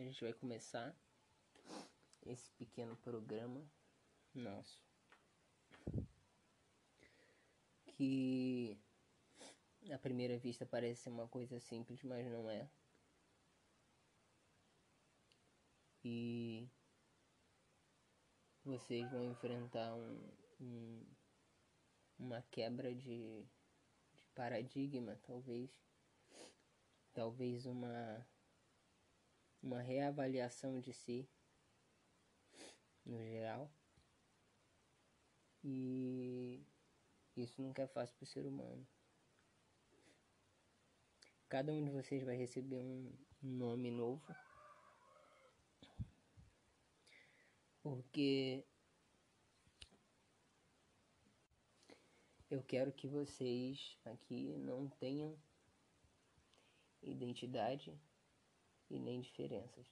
a gente vai começar esse pequeno programa nosso. Que à primeira vista parece ser uma coisa simples, mas não é. E vocês vão enfrentar um, um, uma quebra de, de paradigma, talvez. Talvez uma uma reavaliação de si no geral. E isso nunca é fácil para o ser humano. Cada um de vocês vai receber um nome novo. Porque eu quero que vocês aqui não tenham identidade e nem diferenças.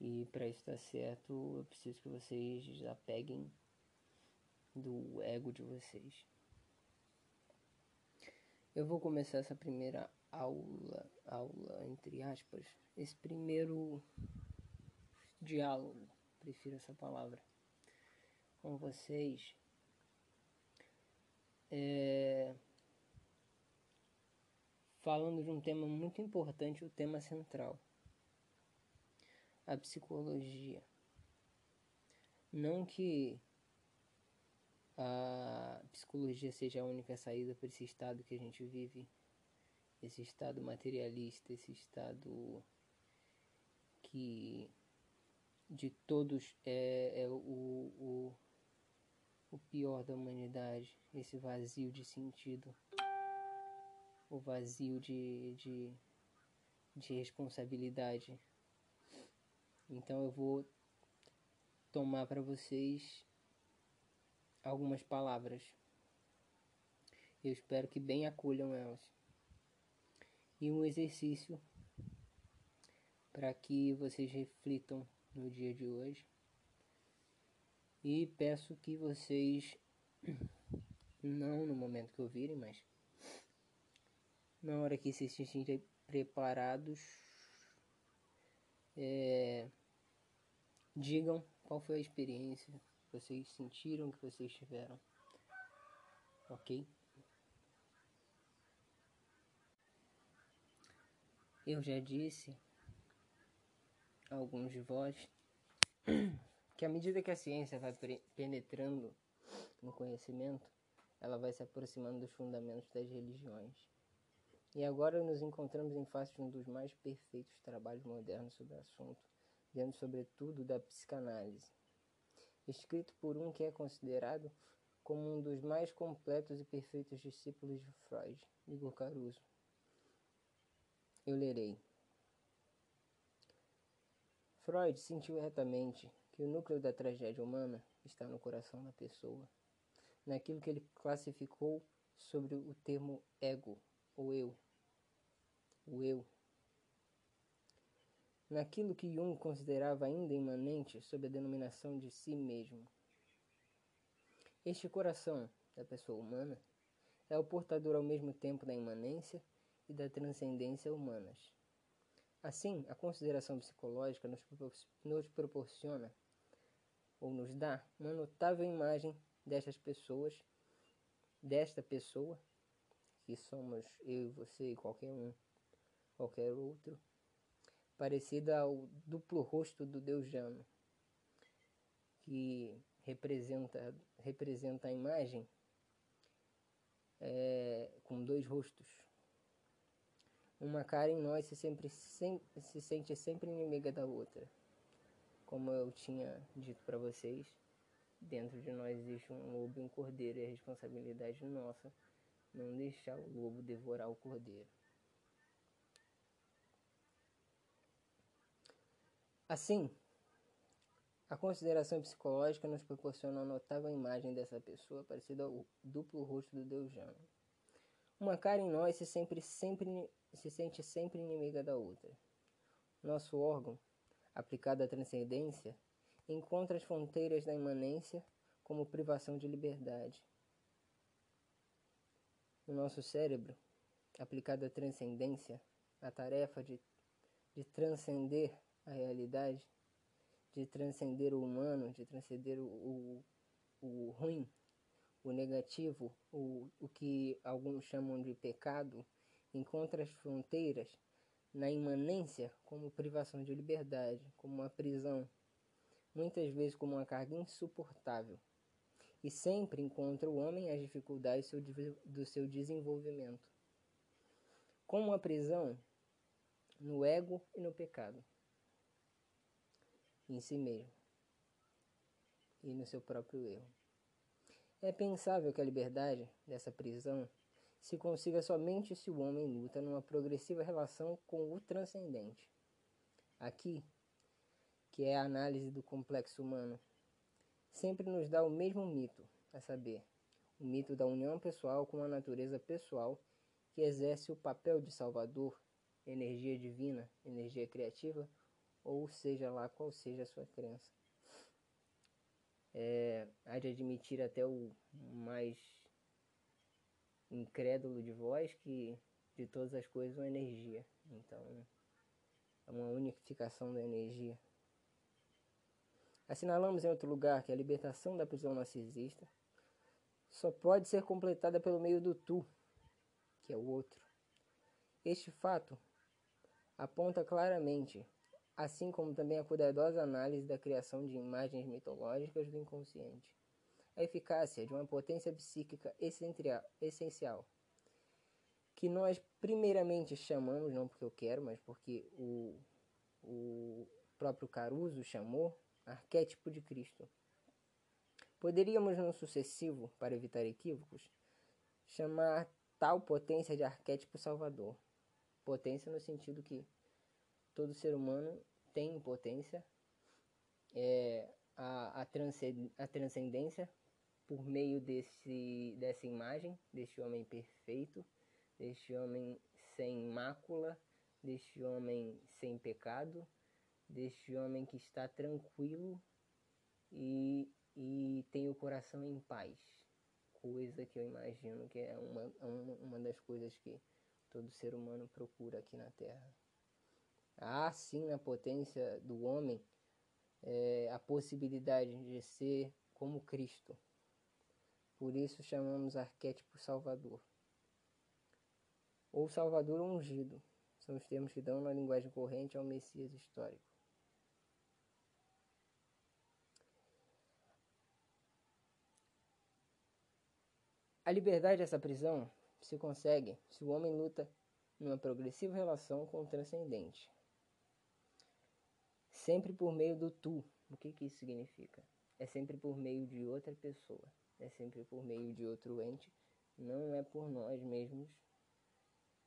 E para isso estar certo, eu preciso que vocês desapeguem do ego de vocês. Eu vou começar essa primeira aula, aula entre aspas, esse primeiro diálogo, prefiro essa palavra, com vocês. É, falando de um tema muito importante, o tema central: a psicologia. Não que a psicologia seja a única saída para esse estado que a gente vive, esse estado materialista, esse estado que de todos é, é o, o, o pior da humanidade, esse vazio de sentido o vazio de, de, de responsabilidade. Então eu vou tomar para vocês algumas palavras. Eu espero que bem acolham elas. E um exercício para que vocês reflitam no dia de hoje. E peço que vocês, não no momento que ouvirem, mas na hora que vocês se sentirem preparados, é, digam qual foi a experiência que vocês sentiram, que vocês tiveram. Ok? Eu já disse a alguns de vós que à medida que a ciência vai penetrando no conhecimento, ela vai se aproximando dos fundamentos das religiões. E agora nos encontramos em face de um dos mais perfeitos trabalhos modernos sobre o assunto, dentro sobretudo da psicanálise. Escrito por um que é considerado como um dos mais completos e perfeitos discípulos de Freud, Igor Caruso. Eu lerei. Freud sentiu retamente que o núcleo da tragédia humana está no coração da pessoa, naquilo que ele classificou sobre o termo ego o eu. O eu. Naquilo que Jung considerava ainda imanente sob a denominação de si mesmo. Este coração da pessoa humana é o portador ao mesmo tempo da imanência e da transcendência humanas. Assim, a consideração psicológica nos, nos proporciona ou nos dá uma notável imagem destas pessoas, desta pessoa que somos eu e você e qualquer um, qualquer outro, parecida ao duplo rosto do Deus Jano, que representa, representa a imagem é, com dois rostos. Uma cara em nós se, sempre, sem, se sente sempre inimiga da outra. Como eu tinha dito para vocês, dentro de nós existe um lobo e um cordeiro, e a responsabilidade nossa não deixar o lobo devorar o cordeiro. Assim, a consideração psicológica nos proporciona uma notável imagem dessa pessoa parecida ao duplo rosto do Deus Jano. Uma cara em nós se, sempre, sempre, se sente sempre inimiga da outra. Nosso órgão, aplicado à transcendência, encontra as fronteiras da imanência como privação de liberdade no nosso cérebro, aplicada à transcendência, a tarefa de de transcender a realidade, de transcender o humano, de transcender o, o, o ruim, o negativo, o, o que alguns chamam de pecado, encontra as fronteiras na imanência como privação de liberdade, como uma prisão, muitas vezes como uma carga insuportável. E sempre encontra o homem as dificuldades do seu desenvolvimento. Como uma prisão no ego e no pecado, em si mesmo e no seu próprio erro. É pensável que a liberdade dessa prisão se consiga somente se o homem luta numa progressiva relação com o transcendente. Aqui, que é a análise do complexo humano, sempre nos dá o mesmo mito, a saber, o mito da união pessoal com a natureza pessoal que exerce o papel de salvador, energia divina, energia criativa, ou seja lá qual seja a sua crença. É, há de admitir até o mais incrédulo de vós que de todas as coisas uma energia. Então, é uma unificação da energia. Assinalamos em outro lugar que a libertação da prisão narcisista só pode ser completada pelo meio do tu, que é o outro. Este fato aponta claramente, assim como também a cuidadosa análise da criação de imagens mitológicas do inconsciente, a eficácia de uma potência psíquica essencial, que nós primeiramente chamamos, não porque eu quero, mas porque o, o próprio Caruso chamou, arquétipo de Cristo. Poderíamos, no sucessivo, para evitar equívocos, chamar tal potência de arquétipo salvador. Potência no sentido que todo ser humano tem potência, é, a, a, a transcendência por meio desse, dessa imagem, deste homem perfeito, deste homem sem mácula, deste homem sem pecado, deste homem que está tranquilo e, e tem o coração em paz. Coisa que eu imagino que é uma, uma, uma das coisas que todo ser humano procura aqui na Terra. Há sim na potência do homem é, a possibilidade de ser como Cristo, por isso chamamos arquétipo salvador. Ou salvador ungido. São os termos que dão na linguagem corrente ao Messias histórico. A liberdade dessa prisão se consegue se o homem luta numa progressiva relação com o transcendente. Sempre por meio do tu. O que, que isso significa? É sempre por meio de outra pessoa é sempre por meio de outro ente, não é por nós mesmos.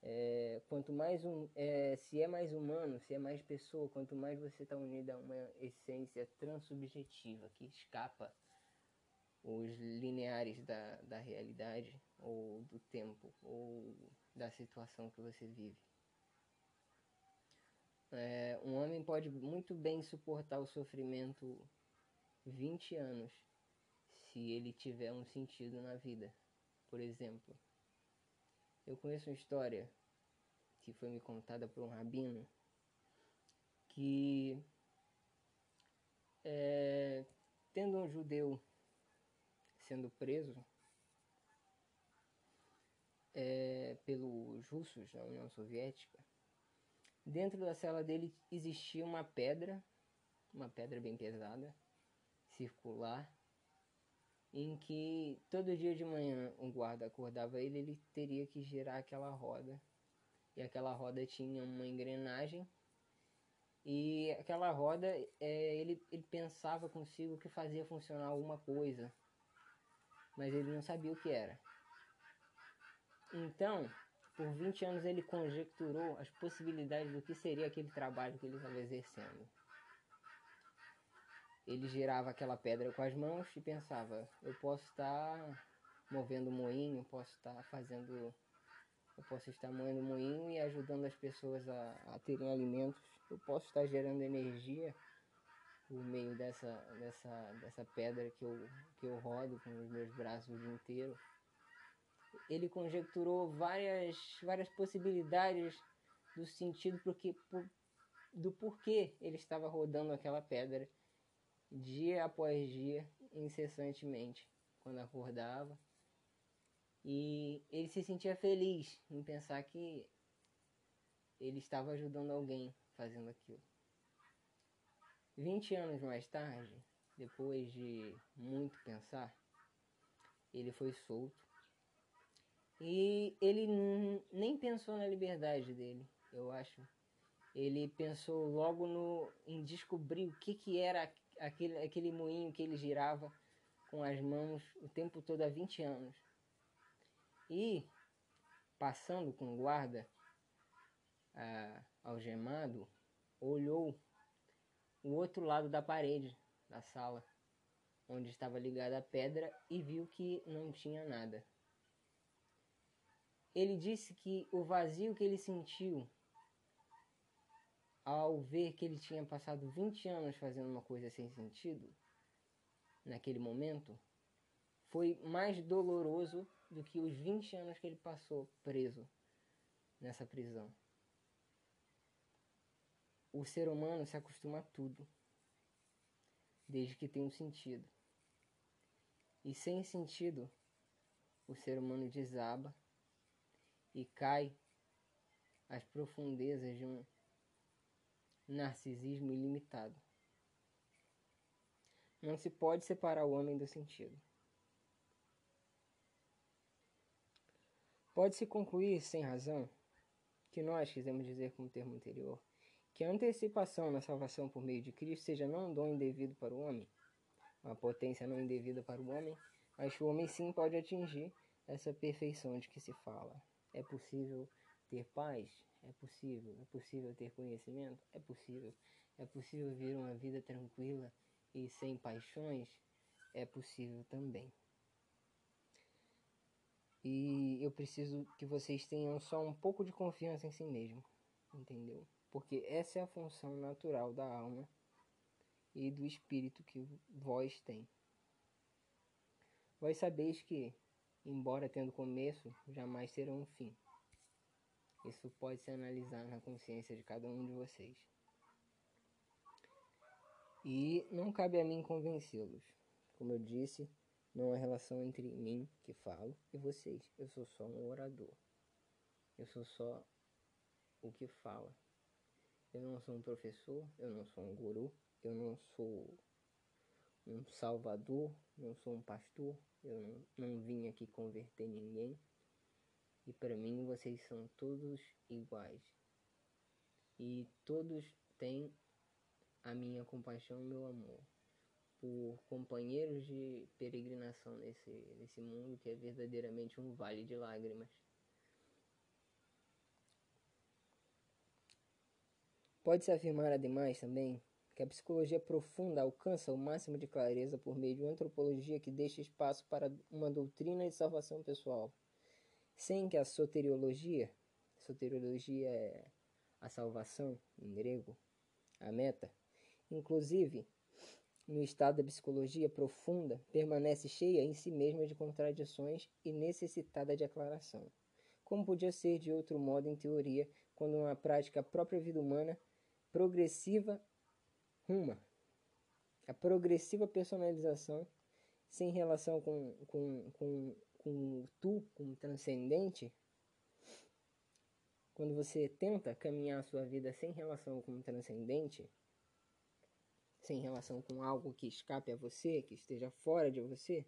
É, quanto mais um, é, se é mais humano, se é mais pessoa, quanto mais você está unido a uma essência transubjetiva que escapa os lineares da, da realidade ou do tempo ou da situação que você vive. É, um homem pode muito bem suportar o sofrimento 20 anos se ele tiver um sentido na vida. Por exemplo, eu conheço uma história que foi me contada por um rabino que é, tendo um judeu sendo preso é, pelos russos na União Soviética, dentro da cela dele existia uma pedra, uma pedra bem pesada, circular, em que todo dia de manhã um guarda acordava ele, ele teria que girar aquela roda. E aquela roda tinha uma engrenagem. E aquela roda, é, ele, ele pensava consigo que fazia funcionar alguma coisa. Mas ele não sabia o que era. Então, por 20 anos ele conjecturou as possibilidades do que seria aquele trabalho que ele estava exercendo. Ele girava aquela pedra com as mãos e pensava: eu posso estar movendo o moinho, posso estar fazendo. Eu posso estar moendo o moinho e ajudando as pessoas a, a terem alimentos. Eu posso estar gerando energia por meio dessa, dessa, dessa pedra que eu, que eu rodo com os meus braços o dia inteiro. Ele conjecturou várias, várias possibilidades do sentido porque por, do porquê ele estava rodando aquela pedra dia após dia, incessantemente, quando acordava. E ele se sentia feliz em pensar que ele estava ajudando alguém fazendo aquilo. 20 anos mais tarde, depois de muito pensar, ele foi solto. E ele nem pensou na liberdade dele, eu acho. Ele pensou logo no, em descobrir o que, que era aquele, aquele moinho que ele girava com as mãos o tempo todo há 20 anos. E, passando com guarda ah, algemado, olhou o outro lado da parede da sala, onde estava ligada a pedra, e viu que não tinha nada. Ele disse que o vazio que ele sentiu ao ver que ele tinha passado 20 anos fazendo uma coisa sem sentido, naquele momento, foi mais doloroso do que os 20 anos que ele passou preso nessa prisão. O ser humano se acostuma a tudo, desde que tem um sentido. E sem sentido, o ser humano desaba e cai às profundezas de um narcisismo ilimitado. Não se pode separar o homem do sentido. Pode-se concluir, sem razão, que nós quisemos dizer como termo anterior, que a antecipação na salvação por meio de Cristo seja não um dom indevido para o homem, uma potência não indevida para o homem, mas o homem sim pode atingir essa perfeição de que se fala. É possível ter paz, é possível. É possível ter conhecimento? É possível. É possível viver uma vida tranquila e sem paixões? É possível também. E eu preciso que vocês tenham só um pouco de confiança em si mesmo, entendeu? Porque essa é a função natural da alma e do espírito que vós tem. Vós sabeis que, embora tendo começo, jamais terão um fim. Isso pode se analisar na consciência de cada um de vocês. E não cabe a mim convencê-los. Como eu disse, não há relação entre mim, que falo, e vocês. Eu sou só um orador. Eu sou só o que fala. Eu não sou um professor, eu não sou um guru, eu não sou um salvador, não sou um pastor, eu não, não vim aqui converter ninguém. E para mim vocês são todos iguais. E todos têm a minha compaixão e meu amor por companheiros de peregrinação nesse, nesse mundo que é verdadeiramente um vale de lágrimas. Pode-se afirmar, ademais, também, que a psicologia profunda alcança o máximo de clareza por meio de uma antropologia que deixa espaço para uma doutrina de salvação pessoal sem que a soteriologia, soteriologia é a salvação em grego, a meta, inclusive no estado da psicologia profunda, permanece cheia em si mesma de contradições e necessitada de aclaração. Como podia ser de outro modo em teoria, quando na prática própria vida humana progressiva ruma. A progressiva personalização sem relação com, com, com com o tu, com o transcendente, quando você tenta caminhar a sua vida sem relação com o transcendente, sem relação com algo que escape a você, que esteja fora de você,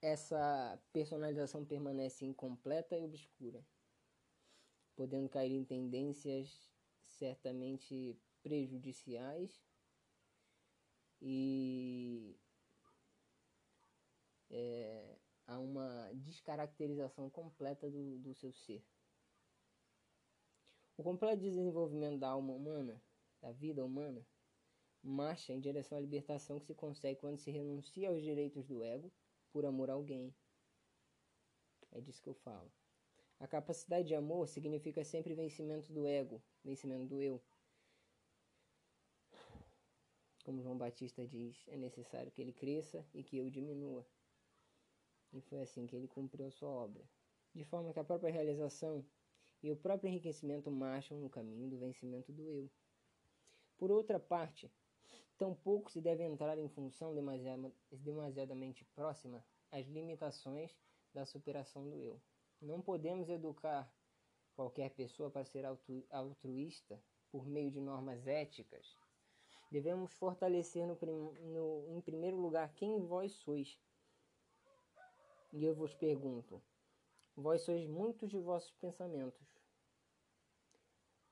essa personalização permanece incompleta e obscura, podendo cair em tendências certamente prejudiciais e é, a uma descaracterização completa do, do seu ser. O completo desenvolvimento da alma humana, da vida humana, marcha em direção à libertação que se consegue quando se renuncia aos direitos do ego por amor a alguém. É disso que eu falo. A capacidade de amor significa sempre vencimento do ego, vencimento do eu. Como João Batista diz, é necessário que ele cresça e que eu diminua. E foi assim que ele cumpriu a sua obra. De forma que a própria realização e o próprio enriquecimento marcham no caminho do vencimento do eu. Por outra parte, tampouco se deve entrar em função demasiadamente próxima às limitações da superação do eu. Não podemos educar qualquer pessoa para ser altruísta por meio de normas éticas. Devemos fortalecer no, no, em primeiro lugar quem vós sois. E eu vos pergunto: vós sois muitos de vossos pensamentos.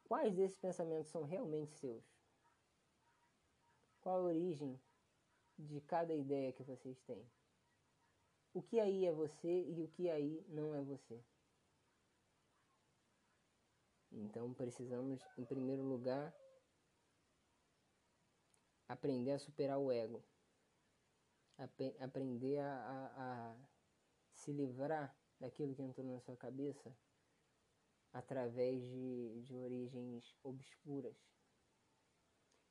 Quais desses pensamentos são realmente seus? Qual a origem de cada ideia que vocês têm? O que aí é você e o que aí não é você? Então precisamos, em primeiro lugar, aprender a superar o ego, aprender a, a, a se livrar daquilo que entrou na sua cabeça através de, de origens obscuras,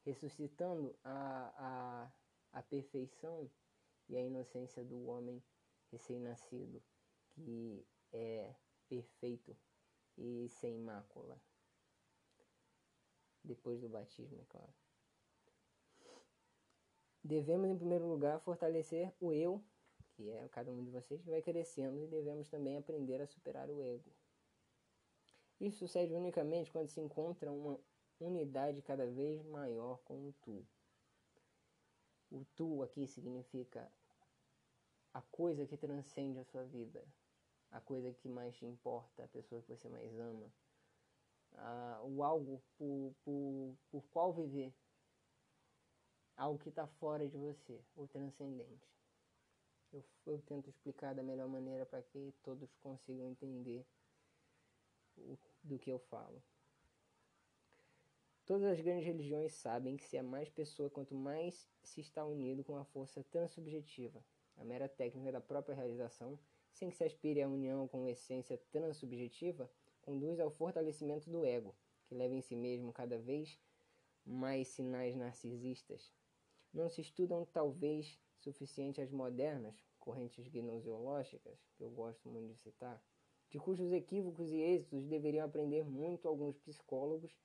ressuscitando a, a, a perfeição e a inocência do homem recém-nascido, que é perfeito e sem mácula. Depois do batismo, é claro. Devemos, em primeiro lugar, fortalecer o eu, que é cada um de vocês, que vai crescendo, e devemos também aprender a superar o ego. Isso sucede unicamente quando se encontra uma unidade cada vez maior com o tu. O tu aqui significa a coisa que transcende a sua vida, a coisa que mais te importa, a pessoa que você mais ama, o algo por, por, por qual viver, algo que está fora de você, o transcendente. Eu, eu tento explicar da melhor maneira para que todos consigam entender o, do que eu falo. Todas as grandes religiões sabem que se é mais pessoa, quanto mais se está unido com a força transubjetiva, a mera técnica da própria realização, sem que se aspire à união com essência transubjetiva, conduz ao fortalecimento do ego, que leva em si mesmo cada vez mais sinais narcisistas. Não se estudam, talvez, suficiente as modernas correntes gnoseológicas, que eu gosto muito de citar, de cujos equívocos e êxitos deveriam aprender muito alguns psicólogos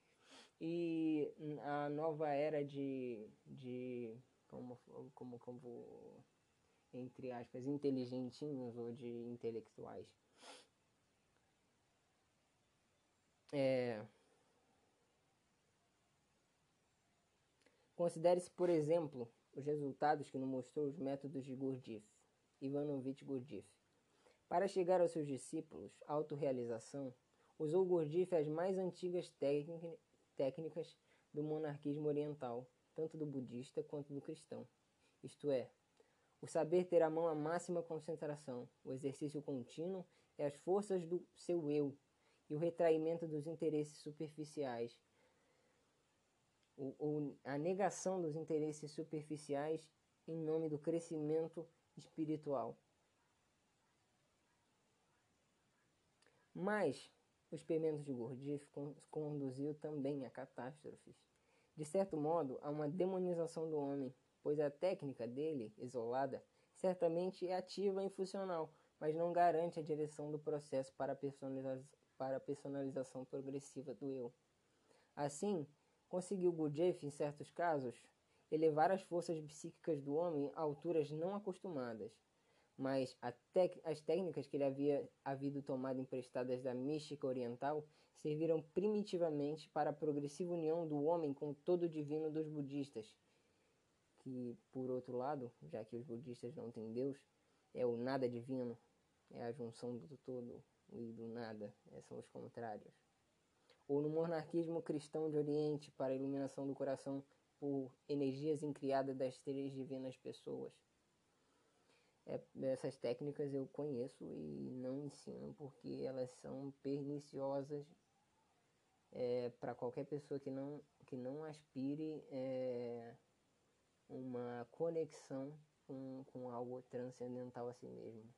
e a nova era de, de como, como, como entre aspas, inteligentinhos ou de intelectuais. É... Considere-se, por exemplo, os resultados que nos mostrou os métodos de Gurdjieff, Ivanovich Gurdjieff. Para chegar aos seus discípulos, autorrealização, usou Gurdjieff as mais antigas técnicas do monarquismo oriental, tanto do budista quanto do cristão, isto é, o saber ter à mão a máxima concentração, o exercício contínuo e as forças do seu eu, e o retraimento dos interesses superficiais. O, o, a negação dos interesses superficiais em nome do crescimento espiritual. Mas o experimento de Gurdjieff conduziu também a catástrofes. De certo modo, a uma demonização do homem, pois a técnica dele, isolada, certamente é ativa e funcional, mas não garante a direção do processo para a, personaliza para a personalização progressiva do eu. Assim, conseguiu Gurdjieff, em certos casos, elevar as forças psíquicas do homem a alturas não acostumadas, mas as técnicas que ele havia havido tomado emprestadas da mística oriental serviram primitivamente para a progressiva união do homem com todo o divino dos budistas, que, por outro lado, já que os budistas não têm Deus, é o nada divino, é a junção do todo e do nada, é, são os contrários. Ou no monarquismo cristão de Oriente, para a iluminação do coração por energias incriadas das três divinas pessoas. É, essas técnicas eu conheço e não ensino porque elas são perniciosas é, para qualquer pessoa que não, que não aspire é, uma conexão com, com algo transcendental a si mesmo.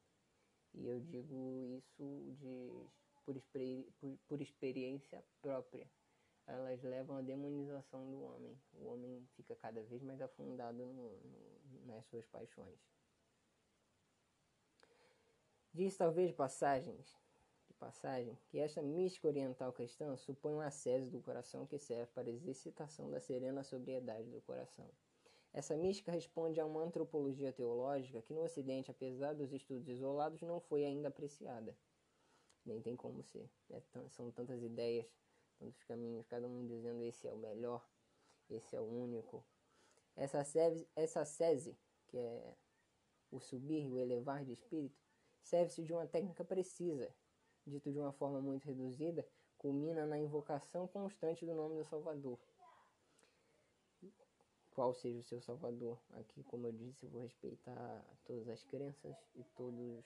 E eu digo isso de, por, por, por experiência própria. Elas levam à demonização do homem. O homem fica cada vez mais afundado no, no, nas suas paixões. Diz talvez passagens, passagem que esta mística oriental cristã supõe uma sese do coração que serve para a exercitação da serena sobriedade do coração. Essa mística responde a uma antropologia teológica que no Ocidente, apesar dos estudos isolados, não foi ainda apreciada. Nem tem como ser. É são tantas ideias, tantos caminhos, cada um dizendo esse é o melhor, esse é o único. Essa sese, essa sese que é o subir, o elevar de espírito, serve-se de uma técnica precisa, dito de uma forma muito reduzida, culmina na invocação constante do nome do Salvador. Qual seja o seu Salvador? Aqui, como eu disse, vou respeitar todas as crenças e todos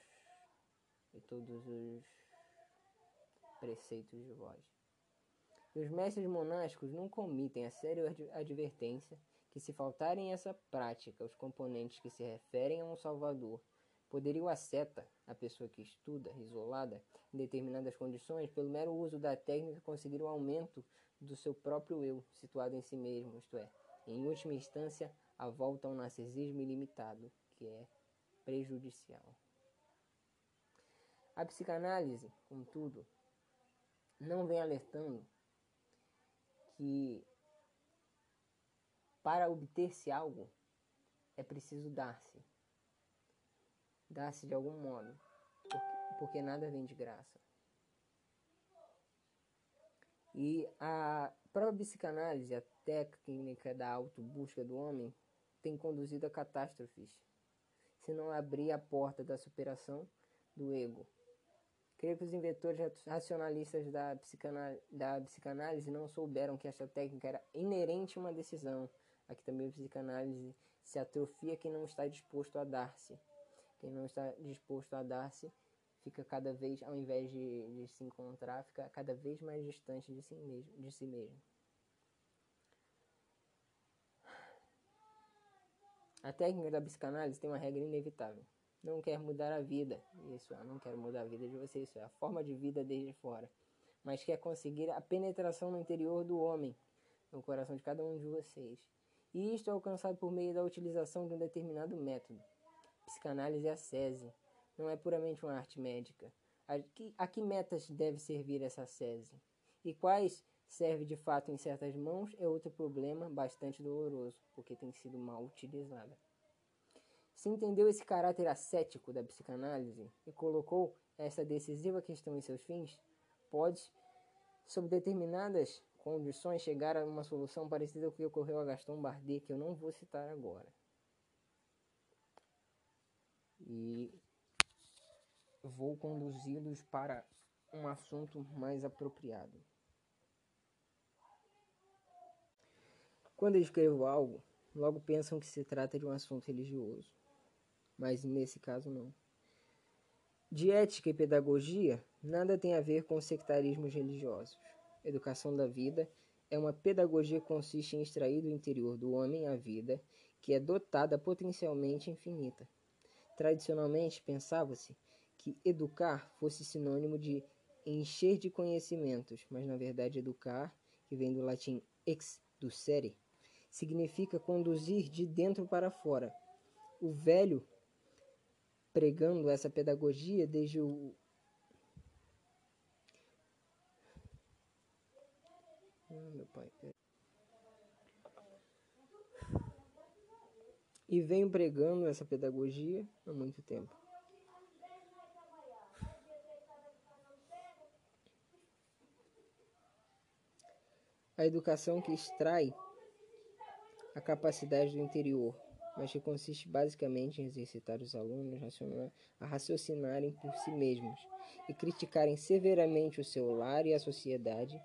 e todos os preceitos de voz. E os mestres monásticos não comitem a séria advertência que se faltarem essa prática os componentes que se referem a um Salvador Poderia o a pessoa que estuda, isolada, em determinadas condições, pelo mero uso da técnica, conseguir o aumento do seu próprio eu, situado em si mesmo, isto é, em última instância, a volta ao narcisismo ilimitado, que é prejudicial. A psicanálise, contudo, não vem alertando que para obter-se algo é preciso dar-se dá-se de algum modo, porque, porque nada vem de graça. E a própria psicanálise, a técnica da autobusca do homem, tem conduzido a catástrofes, se não abrir a porta da superação do ego. Creio que os inventores racionalistas da, psicanálise, da psicanálise não souberam que esta técnica era inerente a uma decisão. Aqui também a psicanálise se atrofia quem não está disposto a dar-se. Quem não está disposto a dar-se fica cada vez, ao invés de, de, se encontrar, fica cada vez mais distante de si mesmo. De si mesmo. A técnica da psicanálise tem uma regra inevitável. Não quer mudar a vida, isso é, não quero mudar a vida de você, isso é a forma de vida desde fora, mas quer conseguir a penetração no interior do homem, no coração de cada um de vocês. E isto é alcançado por meio da utilização de um determinado método psicanálise é a SESI. Não é puramente uma arte médica. A que, a que metas deve servir essa SESI? E quais serve de fato em certas mãos é outro problema bastante doloroso, porque tem sido mal utilizada. Se entendeu esse caráter ascético da psicanálise e colocou essa decisiva questão em seus fins, pode, sob determinadas condições, chegar a uma solução parecida com o que ocorreu a Gaston Bardet, que eu não vou citar agora e vou conduzi-los para um assunto mais apropriado. Quando eu escrevo algo, logo pensam que se trata de um assunto religioso, mas nesse caso não. De ética e pedagogia, nada tem a ver com sectarismos religiosos. Educação da vida é uma pedagogia que consiste em extrair do interior do homem a vida, que é dotada potencialmente infinita. Tradicionalmente pensava-se que educar fosse sinônimo de encher de conhecimentos, mas na verdade educar, que vem do latim ex ducere, significa conduzir de dentro para fora. O velho pregando essa pedagogia desde o ah, meu pai. e venho pregando essa pedagogia há muito tempo. A educação que extrai a capacidade do interior, mas que consiste basicamente em exercitar os alunos a raciocinarem por si mesmos e criticarem severamente o seu lar e a sociedade,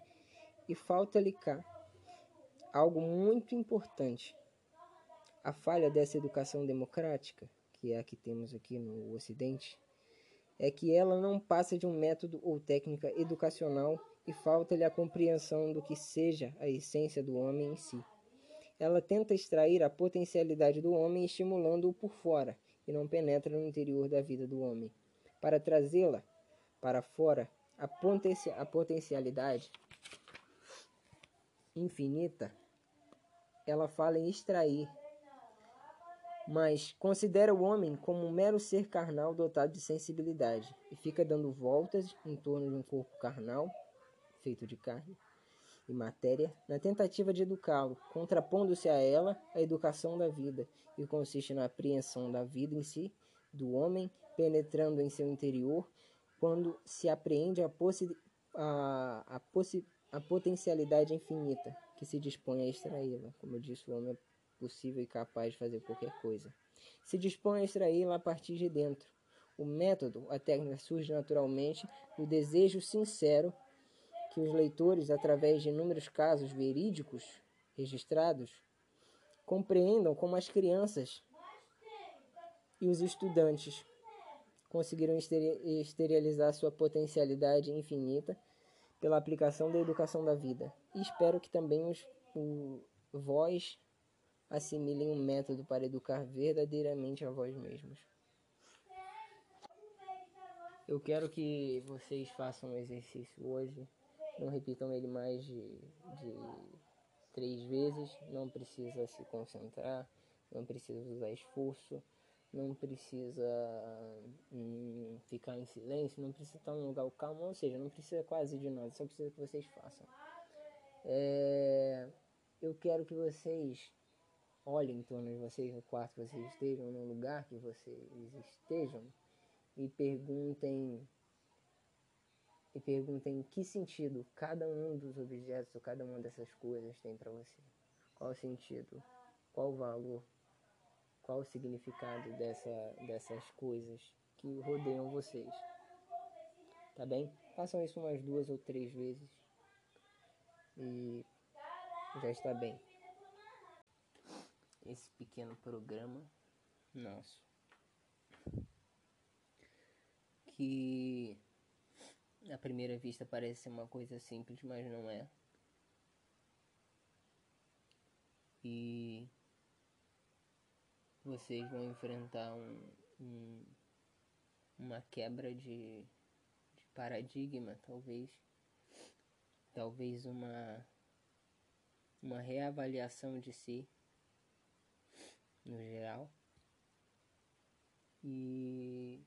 e falta-lhe cá algo muito importante a falha dessa educação democrática, que é a que temos aqui no Ocidente, é que ela não passa de um método ou técnica educacional e falta-lhe a compreensão do que seja a essência do homem em si. Ela tenta extrair a potencialidade do homem estimulando-o por fora e não penetra no interior da vida do homem. Para trazê-la para fora, a, potencia a potencialidade infinita, ela fala em extrair mas considera o homem como um mero ser carnal dotado de sensibilidade e fica dando voltas em torno de um corpo carnal, feito de carne e matéria, na tentativa de educá-lo, contrapondo-se a ela a educação da vida, que consiste na apreensão da vida em si, do homem, penetrando em seu interior, quando se apreende a, a, a, a potencialidade infinita que se dispõe a extraí-la. Como eu disse, o homem é possível e capaz de fazer qualquer coisa. Se dispõe a extraí-la a partir de dentro. O método, a técnica surge naturalmente do desejo sincero que os leitores, através de inúmeros casos verídicos registrados, compreendam como as crianças e os estudantes conseguiram esterilizar sua potencialidade infinita pela aplicação da educação da vida. E espero que também os, o, vós assimilem um método para educar verdadeiramente a vós mesmos. Eu quero que vocês façam um exercício hoje não repitam ele mais de, de três vezes. Não precisa se concentrar, não precisa usar esforço, não precisa hum, ficar em silêncio, não precisa estar num lugar calmo, ou seja, não precisa quase de nada, só precisa que vocês façam. É, eu quero que vocês olhem em torno de vocês, no quarto que vocês estejam, no lugar que vocês estejam, e perguntem e perguntem que sentido cada um dos objetos ou cada uma dessas coisas tem para você. Qual o sentido? Qual o valor? Qual o significado dessa, dessas coisas que rodeiam vocês? Tá bem? Façam isso umas duas ou três vezes e já está bem. Esse pequeno programa nosso que à primeira vista parece ser uma coisa simples, mas não é. E vocês vão enfrentar um, um, uma quebra de, de paradigma, talvez. Talvez uma, uma reavaliação de si, no geral. E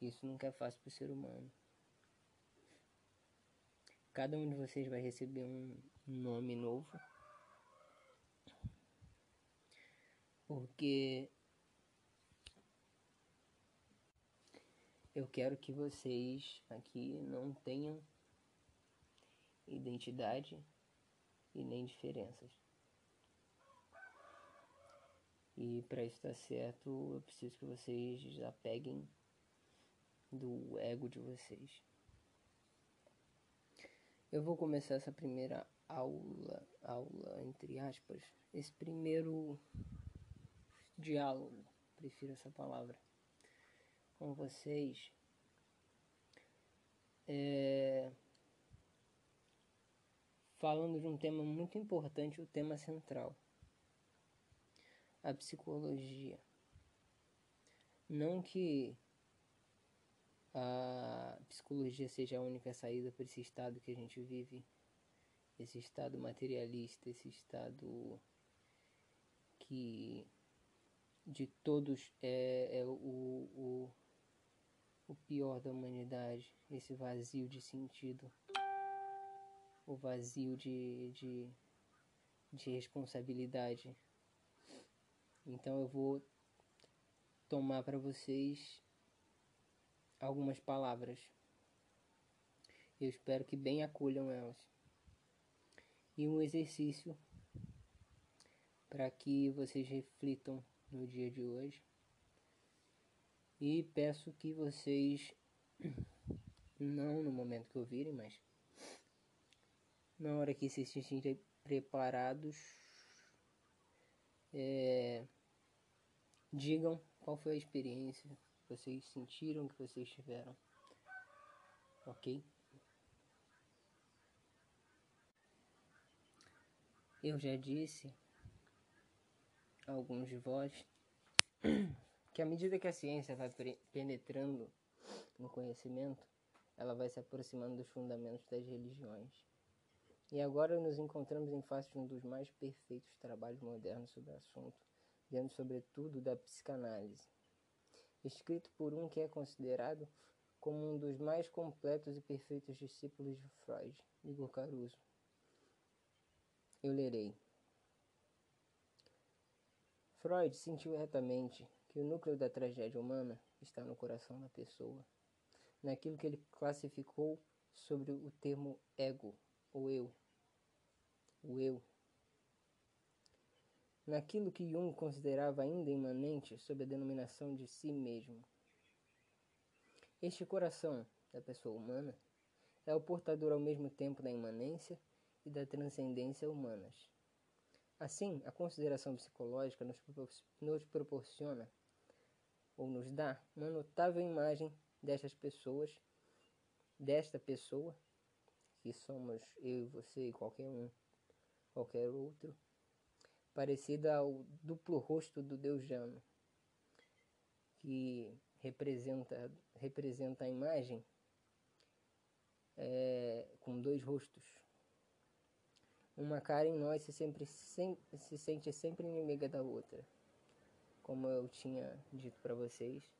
isso nunca é fácil para o ser humano. Cada um de vocês vai receber um nome novo. Porque eu quero que vocês aqui não tenham identidade e nem diferenças. E para isso estar certo, eu preciso que vocês apeguem do ego de vocês. Eu vou começar essa primeira aula, aula entre aspas, esse primeiro diálogo, prefiro essa palavra, com vocês. É, falando de um tema muito importante, o tema central, a psicologia. Não que a psicologia seja a única saída para esse estado que a gente vive, esse estado materialista, esse estado que de todos é, é o, o, o pior da humanidade, esse vazio de sentido, o vazio de, de, de responsabilidade. Então eu vou tomar para vocês algumas palavras. Eu espero que bem acolham elas. E um exercício para que vocês reflitam no dia de hoje. E peço que vocês, não no momento que ouvirem, mas na hora que se sentirem preparados, é, digam qual foi a experiência vocês sentiram, que vocês tiveram. Ok? Eu já disse a alguns de vós que à medida que a ciência vai penetrando no conhecimento, ela vai se aproximando dos fundamentos das religiões. E agora nos encontramos em face de um dos mais perfeitos trabalhos modernos sobre o assunto, dentro sobretudo da psicanálise, escrito por um que é considerado como um dos mais completos e perfeitos discípulos de Freud, Igor Caruso. Eu lerei. Freud sentiu retamente que o núcleo da tragédia humana está no coração da pessoa, naquilo que ele classificou sobre o termo ego, ou eu. O eu. Naquilo que Jung considerava ainda imanente sob a denominação de si mesmo. Este coração da pessoa humana é o portador ao mesmo tempo da imanência e da transcendência humanas. Assim, a consideração psicológica nos, nos proporciona ou nos dá uma notável imagem destas pessoas, desta pessoa, que somos eu e você e qualquer um, qualquer outro, parecida ao duplo rosto do Deus Jano, que representa, representa a imagem é, com dois rostos. Uma cara em nós se, sempre, sem, se sente sempre inimiga da outra. Como eu tinha dito para vocês,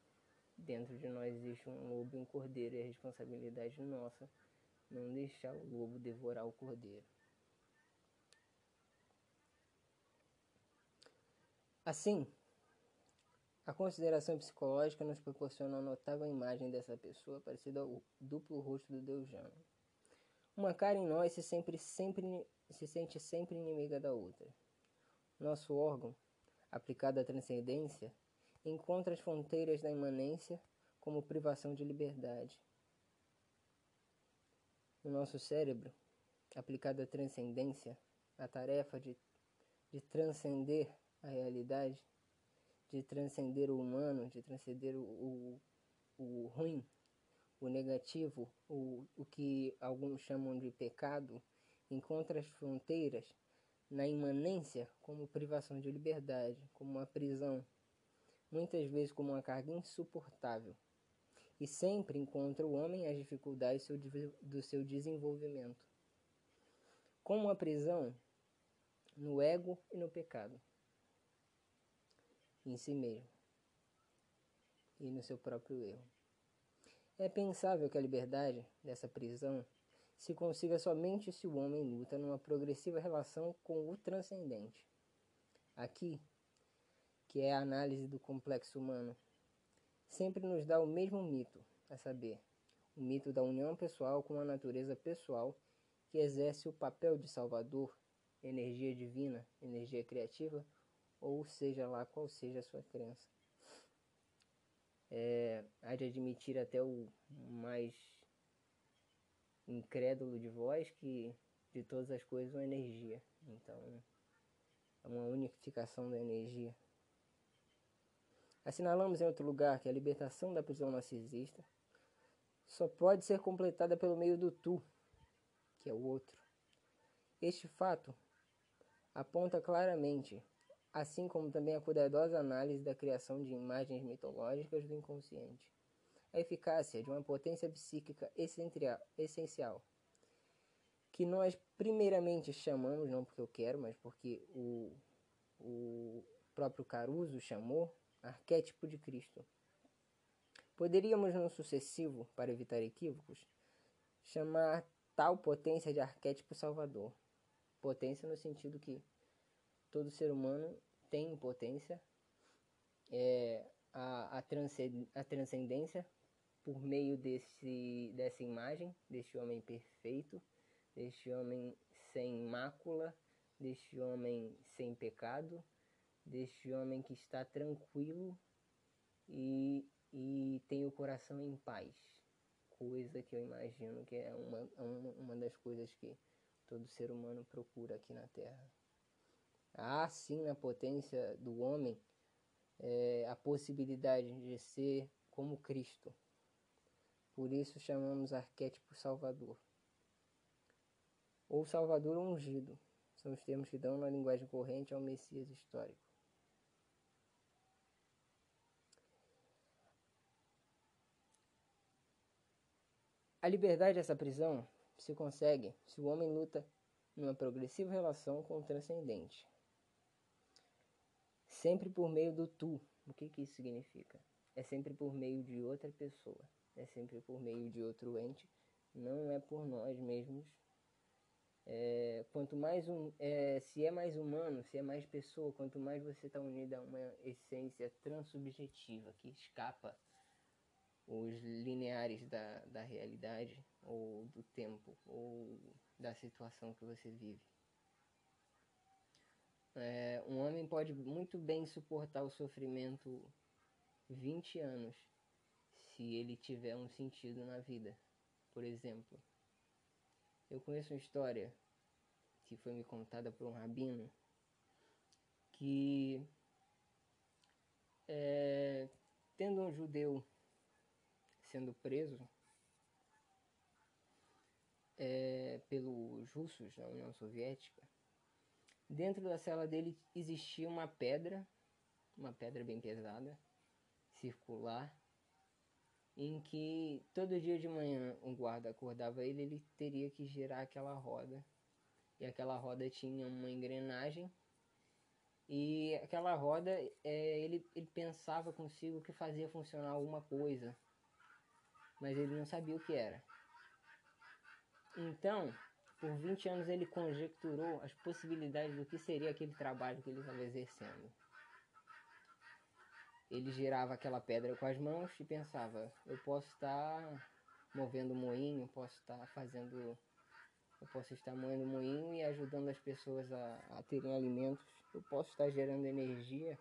dentro de nós existe um lobo e um cordeiro, e a responsabilidade nossa não deixar o lobo devorar o cordeiro. Assim, a consideração psicológica nos proporciona uma notável imagem dessa pessoa parecida ao duplo rosto do Deus Jano. Uma cara em nós se, sempre, sempre, se sente sempre inimiga da outra. Nosso órgão aplicada à transcendência, encontra as fronteiras da imanência como privação de liberdade. No nosso cérebro, aplicada à transcendência, a tarefa de, de transcender a realidade, de transcender o humano, de transcender o, o, ruim, o negativo, o, o que alguns chamam de pecado, encontra as fronteiras na imanência como privação de liberdade, como uma prisão, muitas vezes como uma carga insuportável. E sempre encontra o homem as dificuldades do seu desenvolvimento. Como uma prisão no ego e no pecado, em si mesmo e no seu próprio erro. É pensável que a liberdade dessa prisão se consiga somente se o homem luta numa progressiva relação com o transcendente. Aqui, que é a análise do complexo humano, sempre nos dá o mesmo mito, a saber, o mito da união pessoal com a natureza pessoal que exerce o papel de salvador, energia divina, energia criativa, ou seja lá qual seja a sua crença. É, há de admitir até o mais incrédulo de vós que de todas as coisas uma energia. Então, é uma unificação da energia. Assinalamos em outro lugar que a libertação da prisão narcisista só pode ser completada pelo meio do tu, que é o outro. Este fato aponta claramente, assim como também a cuidadosa análise da criação de imagens mitológicas do inconsciente a eficácia de uma potência psíquica essencial, que nós primeiramente chamamos, não porque eu quero, mas porque o, o próprio Caruso chamou, arquétipo de Cristo. Poderíamos, no sucessivo, para evitar equívocos, chamar tal potência de arquétipo salvador. Potência no sentido que todo ser humano tem potência, é, a, a, a transcendência por meio desse, dessa imagem, deste homem perfeito, deste homem sem mácula, deste homem sem pecado, deste homem que está tranquilo e, e tem o coração em paz. Coisa que eu imagino que é uma, uma, uma das coisas que todo ser humano procura aqui na Terra. Há sim na potência do homem é, a possibilidade de ser como Cristo, por isso chamamos arquétipo salvador. Ou salvador ungido. São os termos que dão na linguagem corrente ao Messias histórico. A liberdade dessa prisão se consegue se o homem luta numa progressiva relação com o transcendente. Sempre por meio do tu. O que, que isso significa? É sempre por meio de outra pessoa, é sempre por meio de outro ente, não é por nós mesmos. É, quanto mais um, é, se é mais humano, se é mais pessoa, quanto mais você está unido a uma essência transubjetiva que escapa os lineares da, da realidade ou do tempo ou da situação que você vive. É, um homem pode muito bem suportar o sofrimento 20 anos se ele tiver um sentido na vida. Por exemplo, eu conheço uma história que foi me contada por um rabino que é, tendo um judeu sendo preso é, pelos russos da União Soviética, dentro da cela dele existia uma pedra, uma pedra bem pesada, circular, em que todo dia de manhã um guarda acordava ele, ele teria que girar aquela roda. E aquela roda tinha uma engrenagem. E aquela roda, é, ele, ele pensava consigo que fazia funcionar alguma coisa. Mas ele não sabia o que era. Então, por 20 anos ele conjecturou as possibilidades do que seria aquele trabalho que ele estava exercendo. Ele girava aquela pedra com as mãos e pensava: eu posso estar movendo moinho, posso estar fazendo. Eu posso estar moendo moinho e ajudando as pessoas a, a terem alimentos. Eu posso estar gerando energia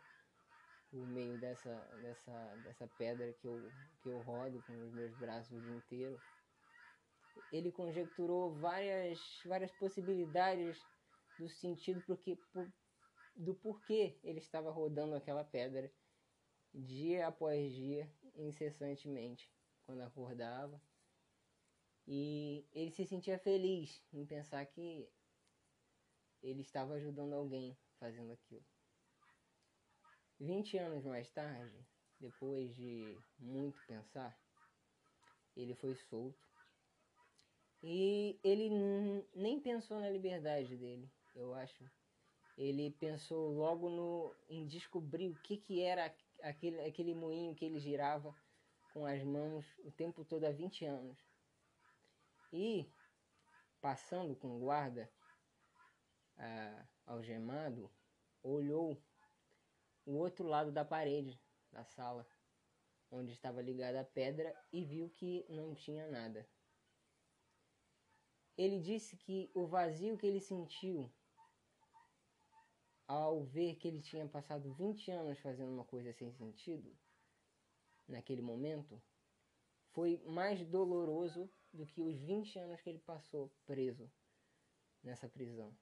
por meio dessa, dessa, dessa pedra que eu, que eu rodo com os meus braços o dia inteiro ele conjecturou várias, várias possibilidades do sentido porque, por, do porquê ele estava rodando aquela pedra dia após dia, incessantemente, quando acordava. E ele se sentia feliz em pensar que ele estava ajudando alguém fazendo aquilo. 20 anos mais tarde, depois de muito pensar, ele foi solto e ele nem pensou na liberdade dele, eu acho. Ele pensou logo no, em descobrir o que, que era aquele, aquele moinho que ele girava com as mãos o tempo todo há 20 anos. E, passando com o guarda ah, algemado, olhou o outro lado da parede da sala, onde estava ligada a pedra, e viu que não tinha nada. Ele disse que o vazio que ele sentiu ao ver que ele tinha passado 20 anos fazendo uma coisa sem sentido, naquele momento, foi mais doloroso do que os 20 anos que ele passou preso nessa prisão.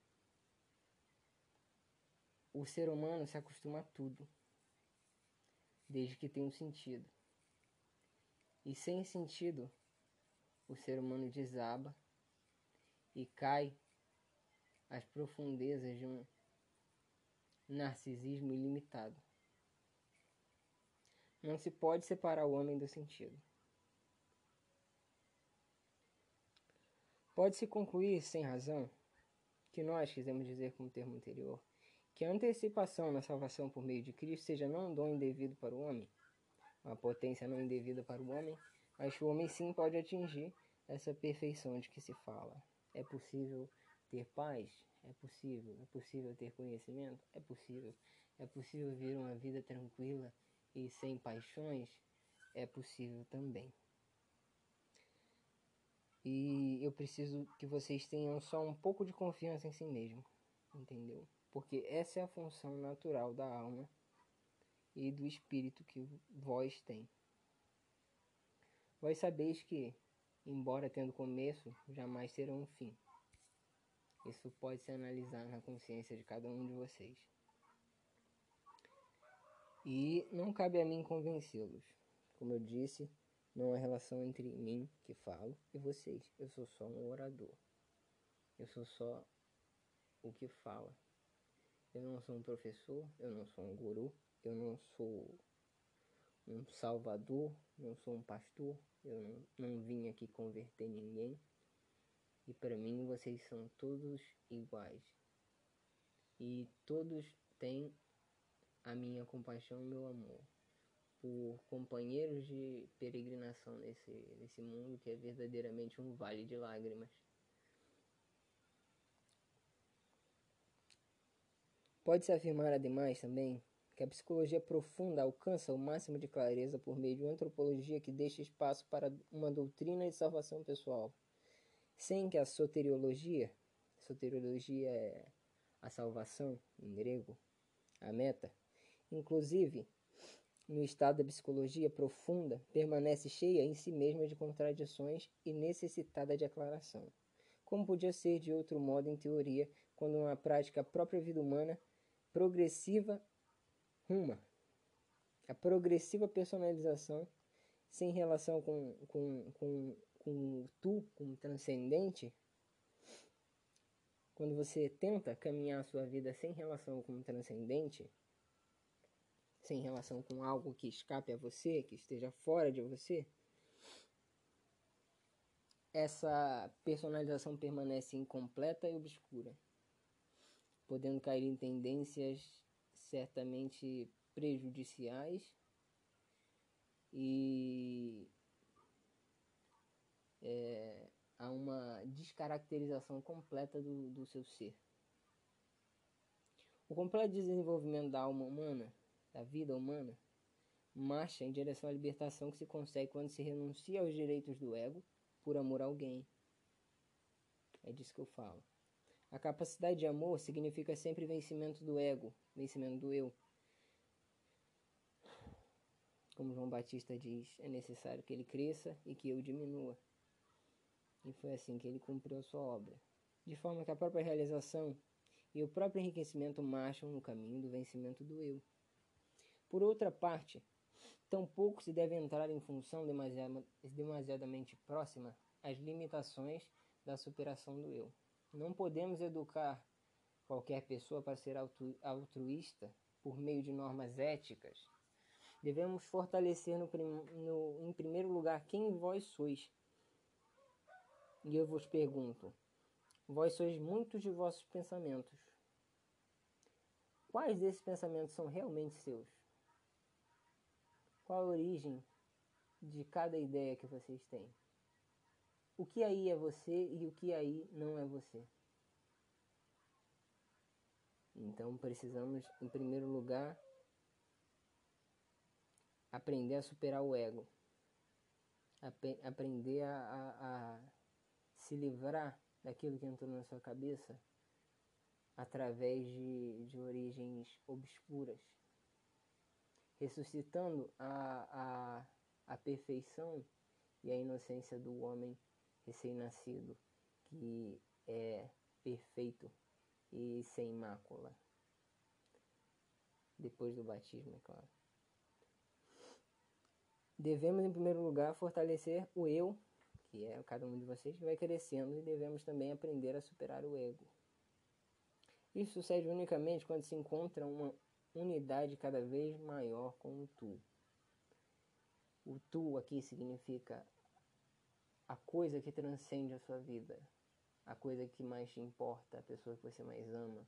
O ser humano se acostuma a tudo, desde que tem um sentido. E sem sentido, o ser humano desaba e cai às profundezas de um narcisismo ilimitado. Não se pode separar o homem do sentido. Pode-se concluir, sem razão, que nós quisemos dizer com o termo anterior, que a antecipação na salvação por meio de Cristo seja não um dom indevido para o homem, uma potência não indevida para o homem, mas que o homem sim pode atingir essa perfeição de que se fala. É possível ter paz? É possível. É possível ter conhecimento? É possível. É possível viver uma vida tranquila e sem paixões? É possível também. E eu preciso que vocês tenham só um pouco de confiança em si mesmo, entendeu? Porque essa é a função natural da alma e do espírito que vós tem. Vós sabeis que embora tendo começo, jamais terão um fim. Isso pode se analisar na consciência de cada um de vocês. E não cabe a mim convencê-los. Como eu disse, não há relação entre mim, que falo, e vocês. Eu sou só um orador. Eu sou só o que fala. Eu não sou um professor, eu não sou um guru, eu não sou um salvador, não sou um pastor, eu não, não vim aqui converter ninguém. E para mim vocês são todos iguais. E todos têm a minha compaixão e meu amor por companheiros de peregrinação nesse, nesse mundo que é verdadeiramente um vale de lágrimas. Pode-se afirmar, ademais, também, que a psicologia profunda alcança o máximo de clareza por meio de uma antropologia que deixa espaço para uma doutrina de salvação pessoal, sem que a soteriologia, soteriologia é a salvação em grego, a meta, inclusive no estado da psicologia profunda, permanece cheia em si mesma de contradições e necessitada de aclaração. Como podia ser de outro modo em teoria, quando uma prática própria vida humana, progressiva, ruma. A progressiva personalização sem relação com, com, com, com tu, com o transcendente, quando você tenta caminhar a sua vida sem relação com o transcendente, sem relação com algo que escape a você, que esteja fora de você, essa personalização permanece incompleta e obscura, podendo cair em tendências certamente prejudiciais e é, a uma descaracterização completa do, do seu ser. O completo desenvolvimento da alma humana, da vida humana, marcha em direção à libertação que se consegue quando se renuncia aos direitos do ego por amor a alguém. É disso que eu falo. A capacidade de amor significa sempre vencimento do ego, vencimento do eu. Como João Batista diz, é necessário que ele cresça e que eu diminua. E foi assim que ele cumpriu a sua obra. De forma que a própria realização e o próprio enriquecimento marcham no caminho do vencimento do eu. Por outra parte, tampouco se deve entrar em função demasiadamente próxima às limitações da superação do eu. Não podemos educar qualquer pessoa para ser altruísta por meio de normas éticas. Devemos fortalecer no, no, em primeiro lugar quem vós sois e eu vos pergunto: vós sois muitos de vossos pensamentos. Quais desses pensamentos são realmente seus? Qual a origem de cada ideia que vocês têm? O que aí é você e o que aí não é você? Então precisamos, em primeiro lugar, aprender a superar o ego, aprender a, a, a se livrar daquilo que entrou na sua cabeça através de, de origens obscuras, ressuscitando a, a, a perfeição e a inocência do homem recém-nascido, que é perfeito e sem mácula. Depois do batismo, é claro. Devemos, em primeiro lugar, fortalecer o eu que é cada um de vocês que vai crescendo e devemos também aprender a superar o ego. Isso sucede unicamente quando se encontra uma unidade cada vez maior com o tu. O tu aqui significa a coisa que transcende a sua vida, a coisa que mais te importa, a pessoa que você mais ama,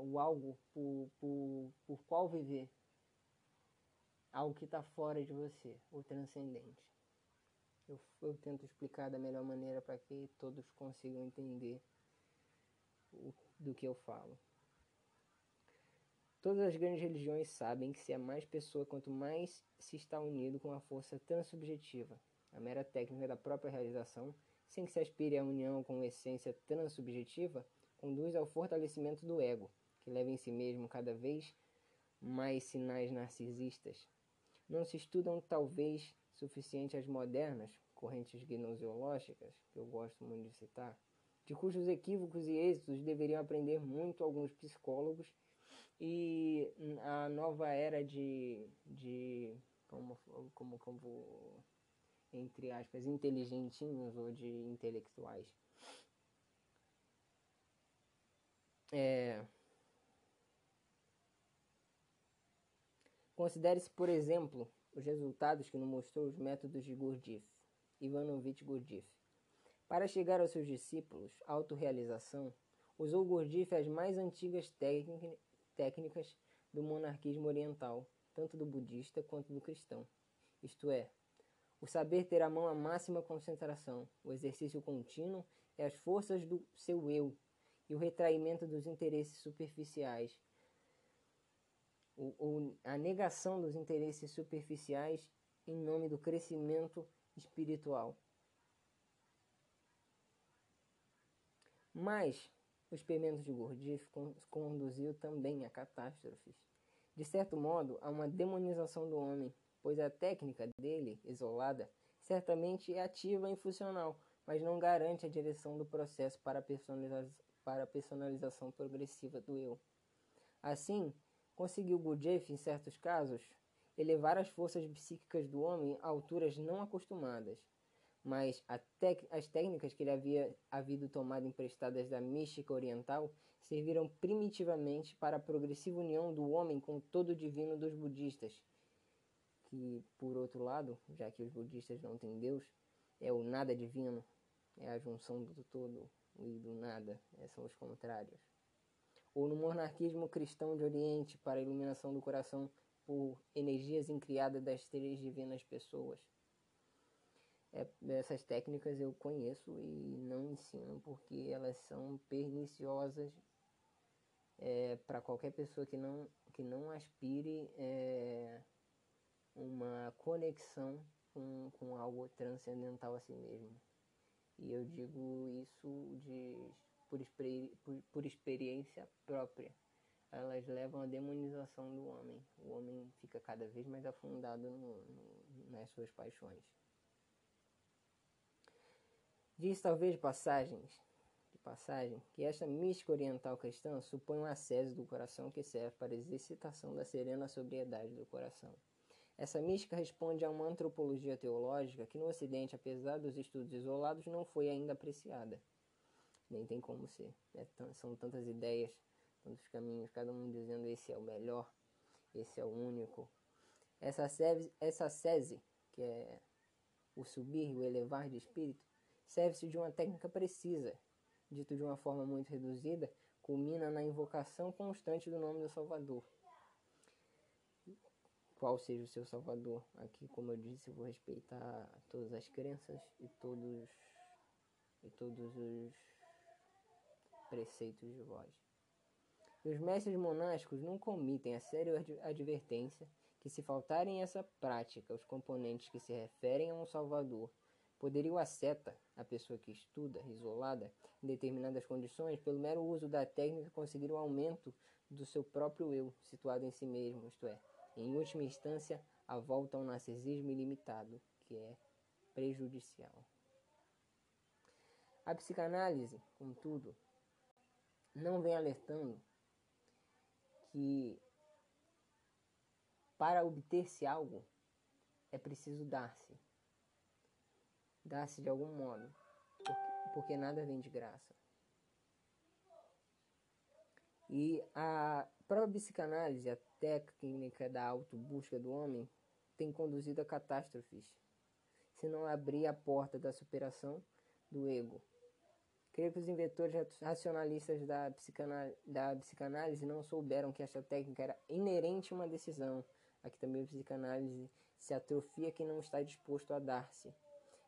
o algo por, por, por qual viver, algo que está fora de você, o transcendente. Eu, eu tento explicar da melhor maneira para que todos consigam entender o, do que eu falo. Todas as grandes religiões sabem que se é mais pessoa, quanto mais se está unido com a força transubjetiva, a mera técnica da própria realização, sem que se aspire à união com essência transubjetiva, conduz ao fortalecimento do ego, que leva em si mesmo cada vez mais sinais narcisistas. Não se estudam, talvez, suficiente às modernas correntes gnoseológicas, que eu gosto muito de citar, de cujos equívocos e êxitos deveriam aprender muito alguns psicólogos e a nova era de, de como, como, como entre aspas, inteligentinhos ou de intelectuais. É... Considere-se, por exemplo, os resultados que nos mostrou os métodos de Gurdjieff, Ivanovich Gurdjieff. Para chegar aos seus discípulos, autorrealização, usou Gurdjieff as mais antigas técnicas do monarquismo oriental, tanto do budista quanto do cristão. Isto é, o saber ter à mão a máxima concentração, o exercício contínuo e as forças do seu eu, e o retraimento dos interesses superficiais, o, a negação dos interesses superficiais em nome do crescimento espiritual. Mas o experimento de Gurdjieff conduziu também a catástrofes. De certo modo, a uma demonização do homem, pois a técnica dele, isolada, certamente é ativa e funcional, mas não garante a direção do processo para a, para a personalização progressiva do eu. Assim, conseguiu Gurdjieff, em certos casos, elevar as forças psíquicas do homem a alturas não acostumadas, mas as técnicas que ele havia havido tomado emprestadas da mística oriental serviram primitivamente para a progressiva união do homem com todo o divino dos budistas, que, por outro lado, já que os budistas não têm Deus, é o nada divino, é a junção do todo e do nada, é, são os contrários. Ou no monarquismo cristão de Oriente, para a iluminação do coração por energias incriadas das três divinas pessoas. É, essas técnicas eu conheço e não ensino porque elas são perniciosas é, para qualquer pessoa que não, que não aspire é, uma conexão com, com algo transcendental a si mesmo. E eu digo isso de, por, por, por experiência própria elas levam à demonização do homem. O homem fica cada vez mais afundado no, no, nas suas paixões. Diz talvez passagens, de passagem, que esta mística oriental cristã supõe um acesso do coração que serve para a exercitação da serena sobriedade do coração. Essa mística responde a uma antropologia teológica que no Ocidente, apesar dos estudos isolados, não foi ainda apreciada. Nem tem como ser. É, são tantas ideias tantos caminhos, cada um dizendo esse é o melhor, esse é o único. Essa sese, essa sese que é o subir, o elevar de espírito, serve-se de uma técnica precisa, dito de uma forma muito reduzida, culmina na invocação constante do nome do Salvador. Qual seja o seu Salvador? Aqui, como eu disse, eu vou respeitar todas as crenças e todos e todos os preceitos de voz. Os mestres monásticos não comitem a séria advertência que se faltarem essa prática os componentes que se referem a um Salvador, poderia o asceta, a pessoa que estuda, isolada, em determinadas condições, pelo mero uso da técnica conseguir o aumento do seu próprio eu, situado em si mesmo, isto é, em última instância, a volta ao narcisismo ilimitado, que é prejudicial. A psicanálise, contudo, não vem alertando que para obter-se algo é preciso dar-se. Dar-se de algum modo, porque, nada vem de graça. E a própria psicanálise, técnica da autobusca do homem, tem conduzido a catástrofes, se não abrir a porta da superação do ego Creio que os inventores racionalistas da, psicanálise, da psicanálise não souberam que esta técnica era inerente a uma decisão. Aqui também a psicanálise se atrofia quem não está disposto a dar-se.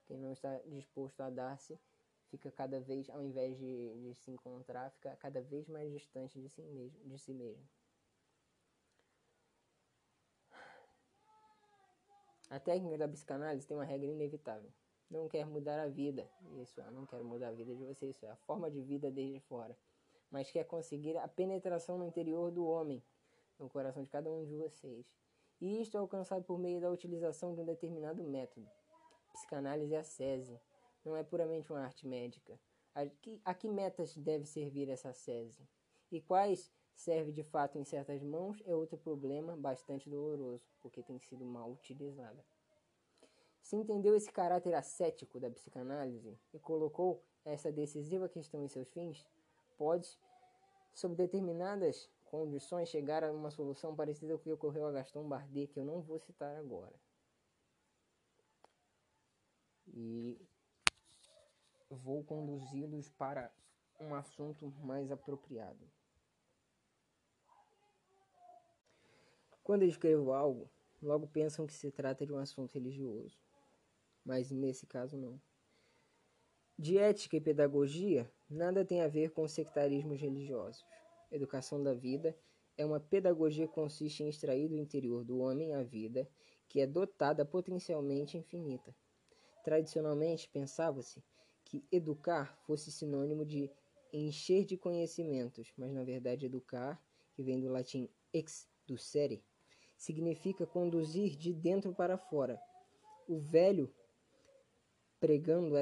Quem não está disposto a dar-se fica cada vez, ao invés de, de, se encontrar, fica cada vez mais distante de si mesmo. De si mesmo. A técnica da psicanálise tem uma regra inevitável não quer mudar a vida. Isso, eu não quero mudar a vida de vocês, isso é a forma de vida desde fora. Mas quer conseguir a penetração no interior do homem, no coração de cada um de vocês. E isto é alcançado por meio da utilização de um determinado método. Psicanálise é a sese, não é puramente uma arte médica. A que, a que metas deve servir essa sese? E quais serve de fato em certas mãos é outro problema bastante doloroso, porque tem sido mal utilizada. Se entendeu esse caráter ascético da psicanálise e colocou essa decisiva questão em seus fins, pode, sob determinadas condições, chegar a uma solução parecida com o que ocorreu a Gaston Bardet, que eu não vou citar agora. E vou conduzi-los para um assunto mais apropriado. Quando escrevo algo, logo pensam que se trata de um assunto religioso. Mas nesse caso, não. De ética e pedagogia, nada tem a ver com sectarismos religiosos. Educação da vida é uma pedagogia que consiste em extrair do interior do homem a vida, que é dotada potencialmente infinita. Tradicionalmente, pensava-se que educar fosse sinônimo de encher de conhecimentos, mas na verdade educar, que vem do latim ex ducere, significa conduzir de dentro para fora. O velho pregando